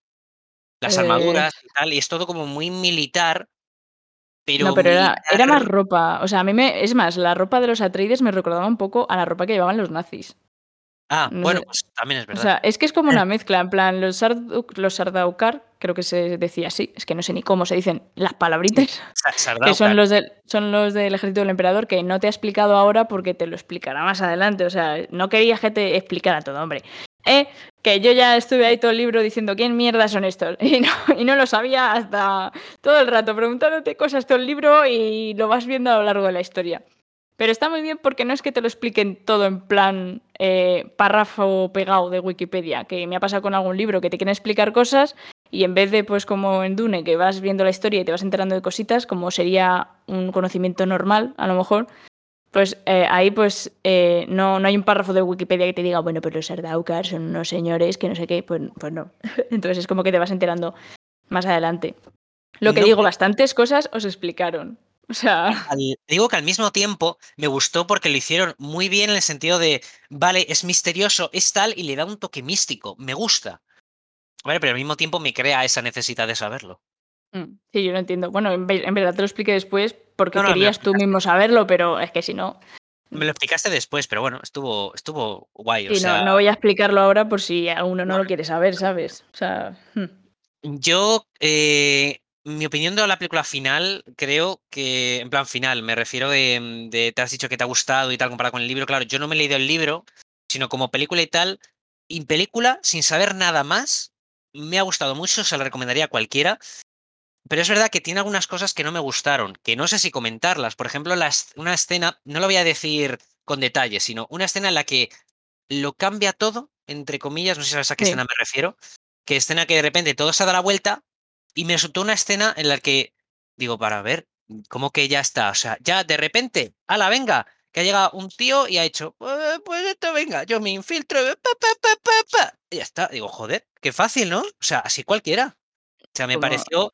Las Eh. armaduras y tal, y es todo como muy militar, pero No, pero era era más ropa. O sea, a mí me es más, la ropa de los Atreides me recordaba un poco a la ropa que llevaban los nazis. Ah, No bueno, sé. pues también es O verdad. sea, es que es como una mezcla, en plan, los Sarduk los Sardaukar, creo que se decía así, es que no sé ni cómo se dicen las palabritas, que son los del son los del ejército del emperador, que no te ha explicado ahora porque te lo explicará más adelante. O sea, no quería que te explicara todo, hombre. Eh, que yo ya estuve ahí todo el libro diciendo quién mierda son estos. Y no, y no lo sabía hasta todo el rato, preguntándote cosas todo el libro y lo vas viendo a lo largo de la historia. Pero está muy bien porque no es que te lo expliquen todo en plan eh, párrafo pegado de Wikipedia, que me ha pasado con algún libro que te quieren explicar cosas y en vez de, pues como en Dune, que vas viendo la historia y te vas enterando de cositas, como sería un conocimiento normal, a lo mejor, pues eh, ahí pues eh, no, no hay un párrafo de Wikipedia que te diga, bueno, pero los Sardaukar son unos señores que no sé qué, pues, pues no. Entonces es como que te vas enterando más adelante. Lo que No, digo, bastantes cosas os explicaron. O sea, Al- digo que al mismo tiempo me gustó porque lo hicieron muy bien en el sentido de, vale, es misterioso, es tal, y le da un toque místico, me gusta. Vale, pero al mismo tiempo me crea esa necesidad de saberlo. Mm, Sí, yo lo entiendo. Bueno, en, en verdad te lo expliqué después porque No, no, querías tú mismo saberlo, pero es que si no. Me lo explicaste después, pero bueno, estuvo, estuvo guay. O Sí, sea, no, no voy a explicarlo ahora por si a uno no, lo quiere saber, ¿sabes? O sea, hmm. yo, eh, mi opinión de la película final, creo que, en plan final, me refiero de, de, te has dicho que te ha gustado y tal comparado con el libro. Claro, yo no me he leído el libro, sino como película y tal. Y película, sin saber nada más, me ha gustado mucho, se la recomendaría a cualquiera. Pero es verdad que tiene algunas cosas que no me gustaron, que no sé si comentarlas. Por ejemplo, la una escena, no lo voy a decir con detalle, sino una escena en la que lo cambia todo, entre comillas, no sé si sabes a qué Sí. escena me refiero, que escena que de repente todo se da la vuelta y me resultó una escena en la que digo, para ver, ¿cómo que ya está? O sea, ya de repente, ala, venga, que ha llegado un tío y ha hecho, "Eh, pues esto, venga, yo me infiltro, pa, pa, pa", y ya está. Digo, joder, qué fácil, ¿no? O sea, así cualquiera. O sea, me Como- pareció,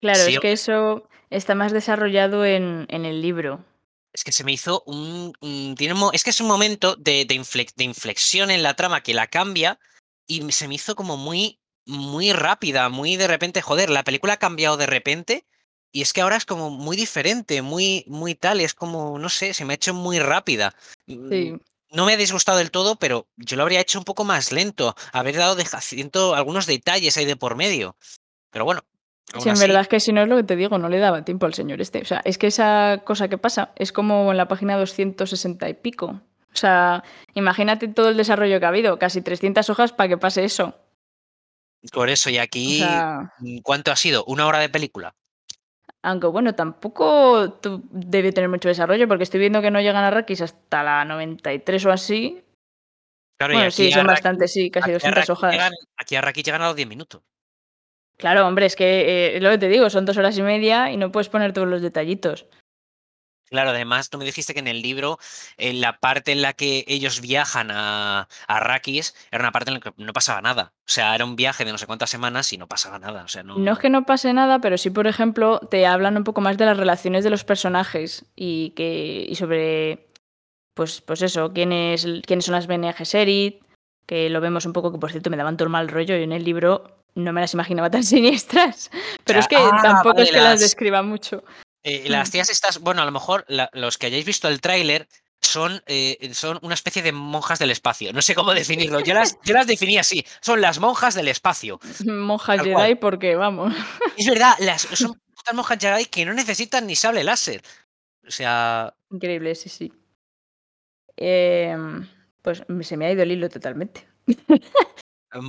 Claro, Sí, es que eso está más desarrollado en, en el libro. es que se me hizo un, un- tiene un es que es un momento de, de inflex- de inflexión en la trama que la cambia y se me hizo como muy, muy rápida, muy de repente, joder, la película ha cambiado de repente y es que ahora es como muy diferente, muy, muy tal, es como, no sé, se me ha hecho muy rápida. Mm, Sí. No me ha disgustado del todo, pero yo lo habría hecho un poco más lento, haber dado ciento- algunos detalles ahí de por medio. Pero bueno, Sí, en así, verdad es que si no es lo que te digo, no le daba tiempo al señor este. O sea, es que esa cosa que pasa es como en la página 260 y pico. O sea, imagínate todo el desarrollo que ha habido, casi 300 hojas para que pase eso. por eso, y O aquí, sea, mm, ¿cuánto ha sido? ¿Una hora de película? aunque bueno, tampoco debe tener mucho desarrollo, porque estoy viendo que no llegan a Rakis hasta la 93 o así. Claro, y aquí sí, son bastantes, sí, casi aquí a 200 Raki hojas. llegan- aquí a Raki llegan a los 10 minutos. Claro, hombre, es que eh, es lo que te digo, son dos horas y media y no puedes poner todos los detallitos. Claro, además tú me dijiste que en el libro, en la parte en la que ellos viajan a, a Arrakis, era una parte en la que no pasaba nada. O sea, era un viaje de no sé cuántas semanas y no pasaba nada. O sea, no. No es que no pase nada, pero sí, por ejemplo, te hablan un poco más de las relaciones de los personajes y que y sobre, pues, pues eso, quiénes, quiénes son las Bene Gesserit, que lo vemos un poco, que por cierto me daban todo el mal rollo y en el libro no me las imaginaba tan siniestras, pero sea, es que ah, tampoco vale, es que las las- describa mucho. Eh, las Mm. tías estas, bueno, a lo mejor la- los que hayáis visto el tráiler son, eh, son una especie de monjas del espacio. No sé cómo definirlo. Yo las, yo las definí así. Son las monjas del espacio. Monja Tal Jedi, cual. porque vamos. Es verdad, las, son putas monjas Jedi que no necesitan ni sable láser. O sea, Increíble, sí, sí. Em, pues se me ha ido el hilo totalmente.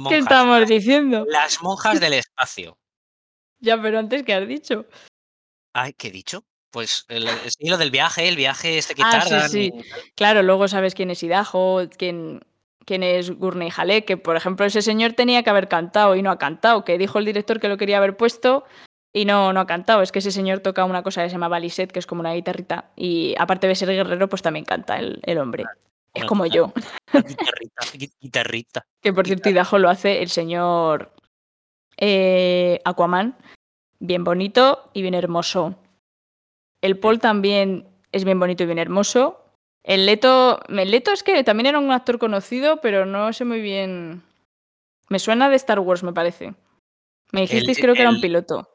¿Qué estamos diciendo? Las monjas del espacio. Ya, pero antes, ¿qué has dicho? Ay, ¿qué he dicho? Pues el, el estilo del viaje, el viaje este que Ah, sí, tardan. sí. y. Claro, luego sabes quién es Idaho, quién, quién es Gurney Halleck, que por ejemplo ese señor tenía que haber cantado y no ha cantado, que dijo el director que lo quería haber puesto y no, no ha cantado. Es que ese señor toca una cosa que se llama Baliset, que es como una guitarrita, y aparte de ser guerrero, pues también canta el, el hombre. Es como yo. Guitarrita, gui- guitarrita. Que por cierto, Idaho lo hace el señor eh, Aquaman, bien bonito y bien hermoso. El Paul también es bien bonito y bien hermoso. El Leto, el Leto es que también era un actor conocido, pero no sé muy bien. Me suena de Star Wars, me parece. Me dijisteis, creo que era un piloto.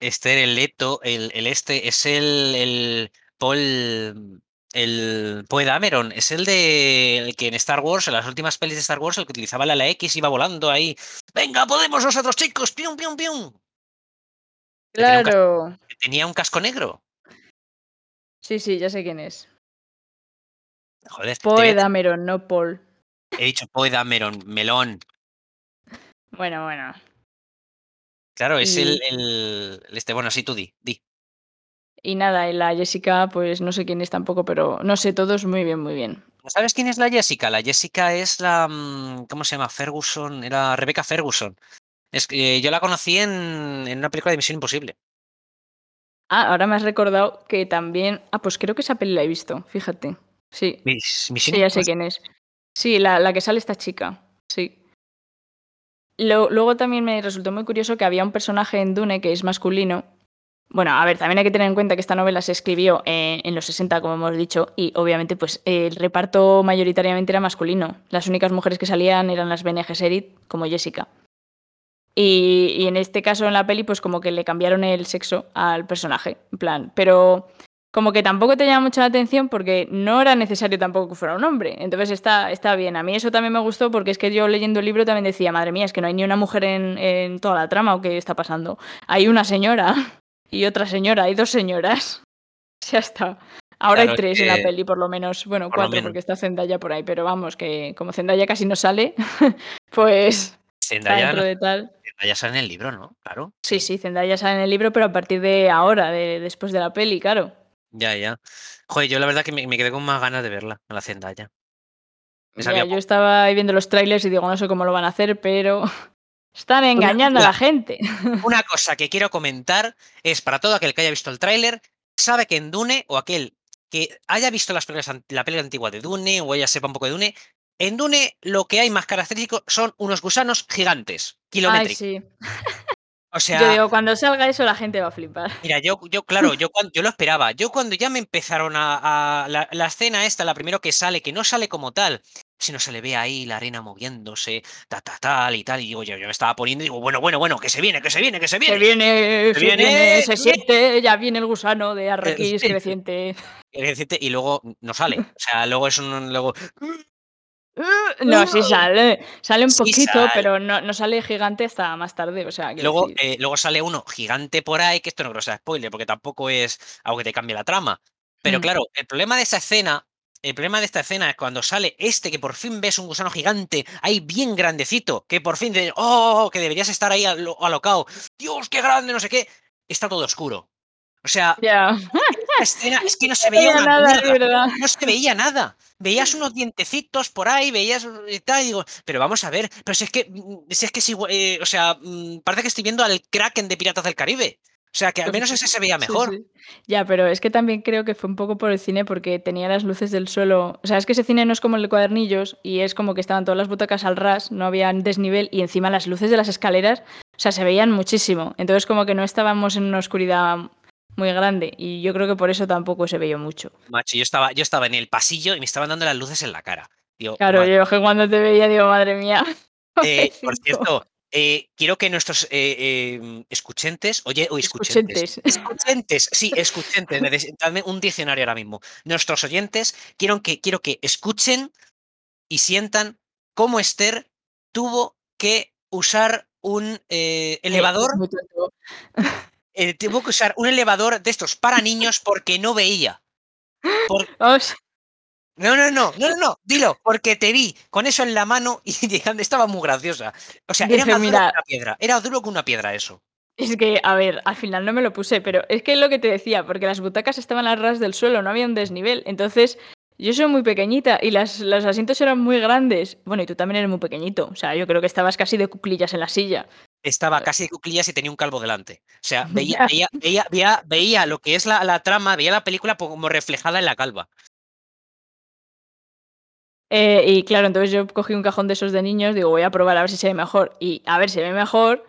Este, el Leto, el, el este, es el, el Paul. El Poe Dameron, es el de el que en Star Wars, en las últimas pelis de Star Wars, el que utilizaba la, la X iba volando ahí. ¡Venga, podemos nosotros, chicos! ¡Pium, pium, pium! Claro. Que tenía un casco negro. Sí, sí, ya sé quién es. Joder. Poe Dameron, no Paul. He dicho Poe Dameron, melón. Bueno, bueno. Claro, es el, el, Este, bueno, sí, tú di, di. Y nada, y la Jessica, pues no sé quién es tampoco, pero no sé, todos muy bien, muy bien. ¿Sabes quién es la Jessica? La Jessica es la. Mm, ¿Cómo se llama? Ferguson. Era Rebecca Ferguson. Es que yo la conocí en, en una película de Misión Imposible. Ah, ahora me has recordado que también. Ah, pues creo que esa peli la he visto, fíjate. Sí. sí, ya sé quién es. Sí, la, la, que sale esta chica. Sí. luego también me resultó muy curioso que había un personaje en Dune que es masculino. Bueno, a ver, también hay que tener en cuenta que esta novela se escribió en, los 60, como hemos dicho, y obviamente pues el reparto mayoritariamente era masculino. Las únicas mujeres que salían eran las Bene Gesserit, como Jessica. Y, en este caso en la peli, pues como que le cambiaron el sexo al personaje, en plan. Pero como que tampoco te llama mucha la atención porque no era necesario tampoco que fuera un hombre. Entonces está, está bien. A mí eso también me gustó porque es que yo leyendo el libro también decía, madre mía, es que no hay ni una mujer en toda la trama o qué está pasando. Hay una señora y otra señora, hay dos señoras. Ya está. Ahora hay tres en la peli, por lo menos. Bueno, cuatro, porque está Zendaya por ahí, pero vamos, que como Zendaya casi no sale, pues. Zendaya, dentro de tal. Zendaya sale en el libro, ¿no? Claro. Sí, sí, Zendaya sale en el libro, pero a partir de ahora, de, después de la peli, claro. Ya, ya. Joder, yo la verdad que me, quedé con más ganas de verla, a la Zendaya. Ya, yo estaba ahí viendo los trailers y digo, no sé cómo lo van a hacer, pero están engañando a la gente. Una cosa que quiero comentar es para todo aquel que haya visto el tráiler, sabe que en Dune, o aquel que haya visto las la película antigua de Dune, o ella sepa un poco de Dune, en Dune lo que hay más característico son unos gusanos gigantes, kilómetros. Ay, sí. O sea, yo digo, cuando salga eso la gente va a flipar. Mira, yo, yo claro, yo, yo lo esperaba. Yo cuando ya me empezaron a, la, la, escena esta, la primero que sale, que no sale como tal, sino se le ve ahí la arena moviéndose, ta, ta, tal y tal, y digo, yo, yo me estaba poniendo y digo, bueno, bueno, bueno, que se viene, que se viene, que se viene. Se viene, se, viene, se siente, ya viene el gusano de Arrakis creciente. Creciente y luego no sale. O sea, luego es un, luego, no, sí sale. Sale un poquito, pero no, no, sale gigante hasta más tarde. O sea, luego, eh, luego sale uno gigante por ahí, que esto no creo que sea spoiler, porque tampoco es algo que te cambie la trama. Pero mm. claro, el problema de esa escena, el problema de esta escena es cuando sale este que por fin ves un gusano gigante, ahí bien grandecito, que por fin de, oh, que deberías estar ahí alocado. Dios, qué grande, no sé qué. Está todo oscuro. O sea, escena es que no se veía nada, no se veía nada. Veías unos dientecitos por ahí, veías y tal, y digo, pero vamos a ver, pero si es que, mm, si es que si, eh, o sea, mm, parece que estoy viendo al Kraken de Piratas del Caribe. O sea, que al menos ese se veía mejor. Ya, pero es que también creo que fue un poco por el cine porque tenía las luces del suelo. O sea, es que ese cine no es como el de cuadernillos y es como que estaban todas las butacas al ras, no había desnivel y encima las luces de las escaleras, o sea, se veían muchísimo. Entonces como que no estábamos en una oscuridad muy grande y yo creo que por eso tampoco se veía mucho. Macho, yo estaba, yo estaba en el pasillo y me estaban dando las luces en la cara. claro, yo que cuando te veía digo, madre mía. Eh, por cierto, eh, quiero que nuestros eh, em, escuchentes, oye, o escuchentes, escuchentes, sí, escuchentes, dame un diccionario ahora mismo. Nuestros oyentes, quiero que, quiero que escuchen y sientan cómo Esther tuvo que usar un elevador eh, tuvo que usar un elevador de estos para niños porque no veía. No, no, no, no, no, dilo, porque te vi con eso en la mano y estaba muy graciosa. O sea, era más duro que una piedra, era duro que una piedra eso. Es que, a ver, al final no me lo puse, pero es que es lo que te decía, porque las butacas estaban a ras del suelo, no había un desnivel. Entonces, yo soy muy pequeñita y las, los asientos eran muy grandes. Bueno, y tú también eres muy pequeño. O sea, yo creo que estabas casi de cuclillas en la silla estaba casi de cuclillas y tenía un calvo delante. O sea, veía, veía, veía, veía, lo que es la, la, trama, veía la película como reflejada en la calva. Eh, y claro, entonces yo cogí un cajón de esos de niños, digo, voy a probar a ver si se ve mejor. Y a ver, si se ve mejor,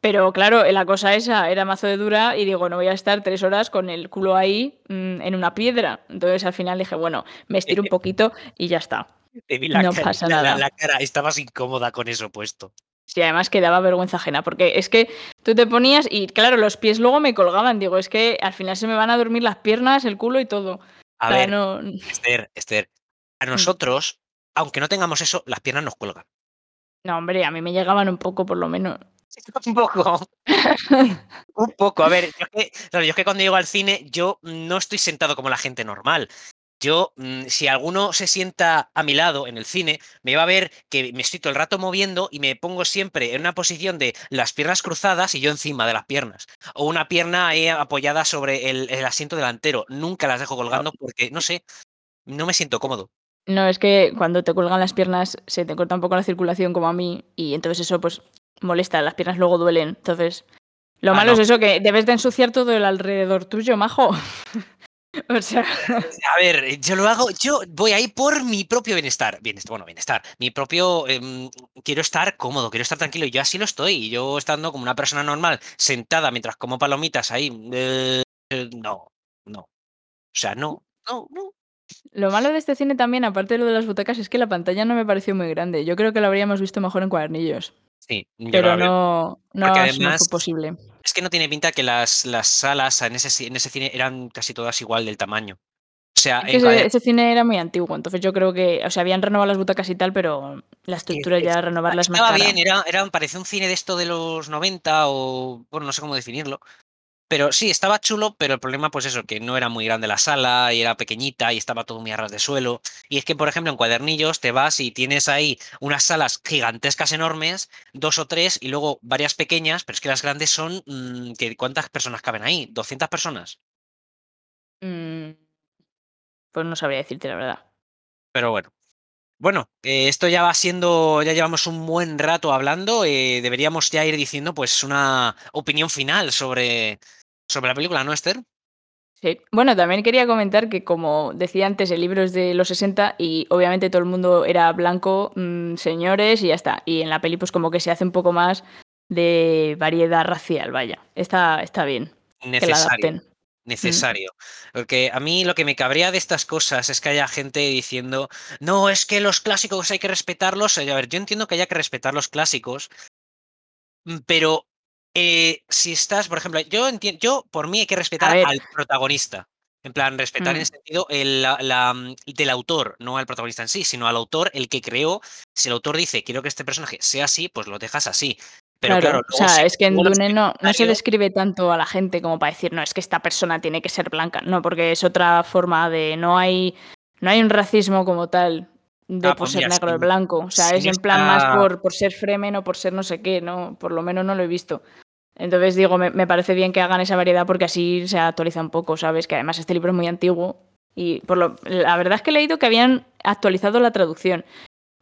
Pero claro, la cosa esa era mazo de dura y digo, no voy a estar tres horas con el culo ahí mm, en una piedra. Entonces al final dije, bueno, me estiro un poquito y ya está. Te vi la No cara, pasa la- nada. la cara, estabas incómoda con eso puesto. Sí, además que daba vergüenza ajena, porque es que tú te ponías y claro, los pies luego me colgaban. Digo, es que al final se me van a dormir las piernas, el culo y todo. A O sea, ver, no... Esther, Esther, a Mm. nosotros, aunque no tengamos eso, las piernas nos cuelgan. no, hombre, a mí me llegaban un poco por lo menos. Un poco. Un poco. A ver, yo es, que, claro, yo es que cuando llego al cine, yo no estoy sentado como la gente normal. Yo, mm, si alguno se sienta a mi lado en el cine, me va a ver que me estoy todo el rato moviendo y me pongo siempre en una posición de las piernas cruzadas y yo encima de las piernas. O una pierna apoyada sobre el, el asiento delantero. Nunca las dejo colgando porque, no sé, no me siento cómodo. No, es que cuando te cuelgan las piernas se te corta un poco la circulación como a mí y entonces eso pues molesta, las piernas luego duelen. Entonces, lo Ah, malo no. es eso, que debes de ensuciar todo el alrededor tuyo, majo. o sea, A ver, yo lo hago, yo voy ahí por mi propio bienestar. Bienestar, bueno, bienestar. Mi propio. em, quiero estar cómodo, quiero estar tranquilo. Y yo así lo estoy. Y yo estando como una persona normal, sentada mientras como palomitas ahí. eh, no, no. O sea, no, no, no. Lo malo de este cine también, aparte de lo de las butacas, es que la pantalla no me pareció muy grande. Yo creo que lo habríamos visto mejor en cuadernillos. Sí, yo Pero no, no, además- fue posible. Es que no tiene pinta que las, las salas en ese, en ese cine eran casi todas igual del tamaño. O sea, Es que ese, cine era muy antiguo, entonces yo creo que, o sea, habían renovado las butacas y tal, pero la estructura ya renovarla es más Estaba bien, era, era, parecía un cine de esto de los 90 o, bueno, no sé cómo definirlo. Pero sí, estaba chulo, pero el problema, pues eso, que no era muy grande la sala y era pequeñita y estaba todo muy a ras de suelo. Y es que, por ejemplo, en Cuadernillos te vas y tienes ahí unas salas gigantescas enormes, dos o tres, y luego varias pequeñas, pero es que las grandes son, mm, que ¿cuántas personas caben ahí? ¿200 personas? Mm, pues no sabría decirte la verdad. Pero bueno. Bueno, eh, esto ya va siendo, ya llevamos un buen rato hablando, eh, deberíamos ya ir diciendo pues una opinión final sobre, sobre la película, ¿no, Esther? Sí. Bueno, también quería comentar que, como decía antes, el libro es de los 60 y obviamente todo el mundo era blanco, mm, señores, y ya está. Y en la peli, pues como que se hace un poco más de variedad racial, vaya. Está, está bien que Necesario. adapten. necesario. Porque a mí lo que me cabrea de estas cosas es que haya gente diciendo, no, es que los clásicos hay que respetarlos. A ver, yo entiendo que haya que respetar los clásicos, mm, pero eh, si estás, por ejemplo, yo entiendo, yo por mí hay que respetar al protagonista. En plan, respetar en Mm. el sentido el, la- la, mm, del autor, no al protagonista en sí, sino al autor, el que creó. Si el autor dice, quiero que este personaje sea así, pues lo dejas así. Pero claro, o luego sea, si- es que en Dune no, no se describe tanto a la gente como para decir, no, es que esta persona tiene que ser blanca. No, porque es otra forma de. No hay, no hay un racismo como tal de Ah, por pues ser negro o blanco. O sea, es sin en plan más esta- por, por ser fremen o por ser no sé qué, ¿no? Por lo menos no lo he visto. Entonces digo, me, me parece bien que hagan esa variedad porque así se actualiza un poco, ¿sabes? Que además este libro es muy antiguo. Y por lo, la verdad es que he leído que habían actualizado la traducción.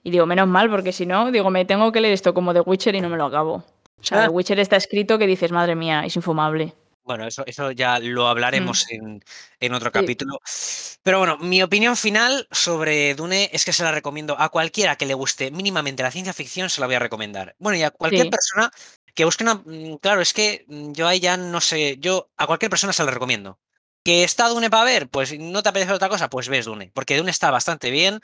Y digo, menos mal, porque si no, digo, me tengo que leer esto como The Witcher y no me lo acabo. O sea, Ah. The Witcher está escrito que dices, madre mía, es infumable. Bueno, eso, eso ya lo hablaremos en, en otro Mm. Sí. capítulo. Pero bueno, mi opinión final sobre Dune es que se la recomiendo a cualquiera que le guste mínimamente la ciencia ficción, se la voy a recomendar. Bueno, y a cualquier Sí. persona que busque una... mm, Claro, es que mm, yo ahí ya no sé, yo a cualquier persona se la recomiendo. ¿Que está Dune para ver? Pues no te apetece otra cosa, pues ves Dune, porque Dune está bastante bien.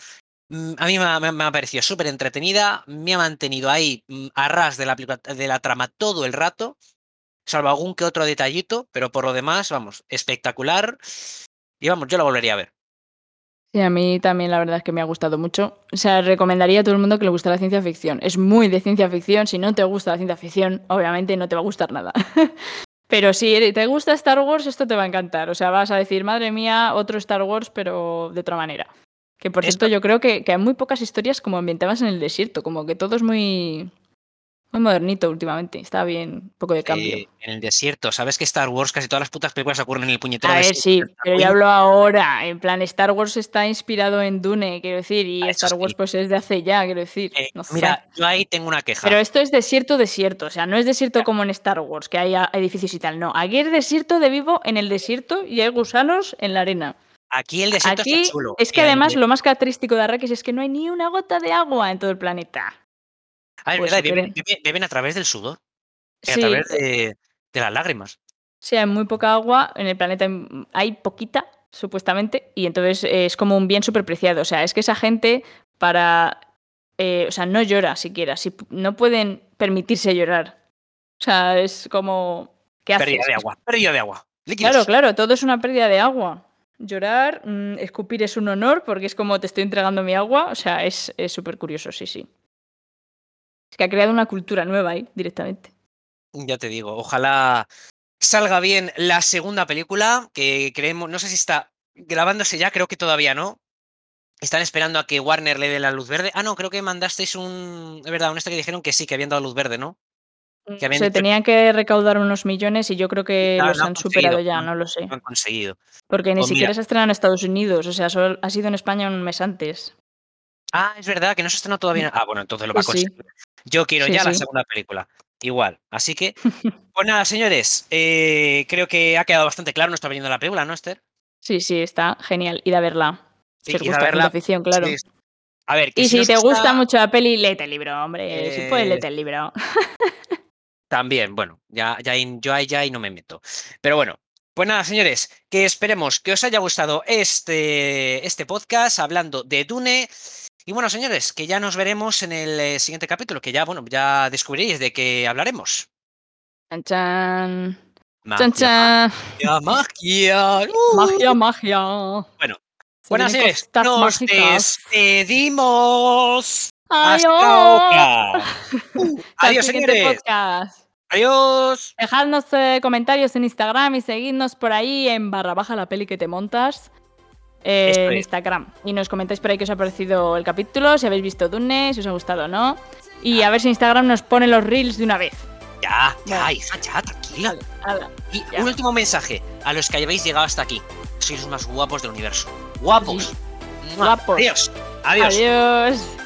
Mm, A mí me ha, me ha- parecido súper entretenida, me ha mantenido ahí mm, a ras de la, de la trama todo el rato, salvo algún que otro detallito, pero por lo demás, vamos, espectacular. Y vamos, yo la volvería a ver. Sí, a mí también la verdad es que me ha gustado mucho. O sea, recomendaría a todo el mundo que le guste la ciencia ficción. Es muy de ciencia ficción. Si no te gusta la ciencia ficción, obviamente no te va a gustar nada. pero si te gusta Star Wars, esto te va a encantar. O sea, vas a decir, madre mía, otro Star Wars, pero de otra manera. Que por Esto- cierto, yo creo que, que hay muy pocas historias como ambientadas en el desierto. Como que todo es muy, muy modernito últimamente. Está bien, un poco de cambio. Eh, en el desierto, ¿sabes que Star Wars, casi todas las putas películas ocurren en el puñetero A ver, desierto? sí, pero yo hablo ahora. En plan, Star Wars está inspirado en Dune, quiero decir, y Ah, Star Wars sí. pues es de hace ya, quiero decir. Eh, no sé. mira, yo ahí tengo una queja. Pero esto es desierto, desierto. O sea, no es desierto como en Star Wars, que hay edificios y tal. No, aquí es desierto de vivo en el desierto y hay gusanos en la arena. Aquí el desierto Aquí está chulo. es que además lo más característico de Arrakis es que no hay ni una gota de agua en todo el planeta. A ver, pues ¿verdad? Beben, a través del sudor. a Sí, través de, de las lágrimas. sí, hay muy poca agua, en el planeta hay- hay poquita, supuestamente, y entonces eh, es como un bien súper preciado. O sea, es que esa gente para... eh, o sea, no llora siquiera, si no pueden permitirse llorar. O sea, es como... ¿Qué haces? Pérdida de Es- agua, pérdida de agua. Líquidos. Claro, claro, todo es una pérdida de agua. Llorar, mm, escupir es un honor porque es como te estoy entregando mi agua. O sea, es es súper curioso, sí, sí. Es que ha creado una cultura nueva ahí, directamente. Ya te digo, ojalá salga bien la segunda película, que creemos, no sé si está grabándose ya, creo que todavía no. Están esperando a que Warner le dé la luz verde. Ah, no, creo que mandasteis un. Es verdad, un este que dijeron que sí, que habían dado luz verde, ¿no? Que habían Se tenían que recaudar unos millones y yo creo que Claro, los lo han han superado ya, no lo sé. Lo han conseguido. Porque ni Pues siquiera mira. se estrenado en Estados Unidos, o sea, solo ha sido en España un mes antes. Ah, es verdad, que no se estrenó todavía. Ah, bueno, entonces lo va a sí. conseguir. Yo quiero Sí, ya la segunda película. Igual. Así que, pues nada, señores, eh, creo que ha quedado bastante claro nuestra opinión de la película, ¿no, Esther? Sí, sí, está genial. Ir a verla. Si Sí, os a gusta la verla. ciencia ficción, claro. A ver, que Y si te gusta mucho la peli, léete el libro, hombre. Si puedes, Eh, léete el libro. También, bueno, ya, ya yo ahí ya ahí no me meto. Pero bueno, pues nada, señores, que esperemos que os haya gustado este, este podcast hablando de Dune. Y bueno, señores, que ya nos veremos en el eh, siguiente capítulo, que ya, bueno, ya descubriréis de qué hablaremos. Chan, chan. Magia, Chan, chan. magia, magia. ¡Uh! Magia, magia. Bueno, Se Buenas cosas nos mágicas. despedimos. Adiós. Hasta otra. Uh, Adiós, siguiente señores. podcast. Adiós. Dejadnos eh, comentarios en Instagram y seguidnos por ahí en barra baja la peli que te montas. Eh, en. Instagram. Y nos comentáis por ahí qué os ha parecido el capítulo, si habéis visto Dune, si os ha gustado o no. Y a ver si Instagram nos pone los reels de una vez. Ya, ya, hija, ya, tranquila. Y Ya. un último mensaje a los que hayáis llegado hasta aquí. Sois los más guapos del universo. Guapos. Guapos. Adiós. Adiós. Adiós.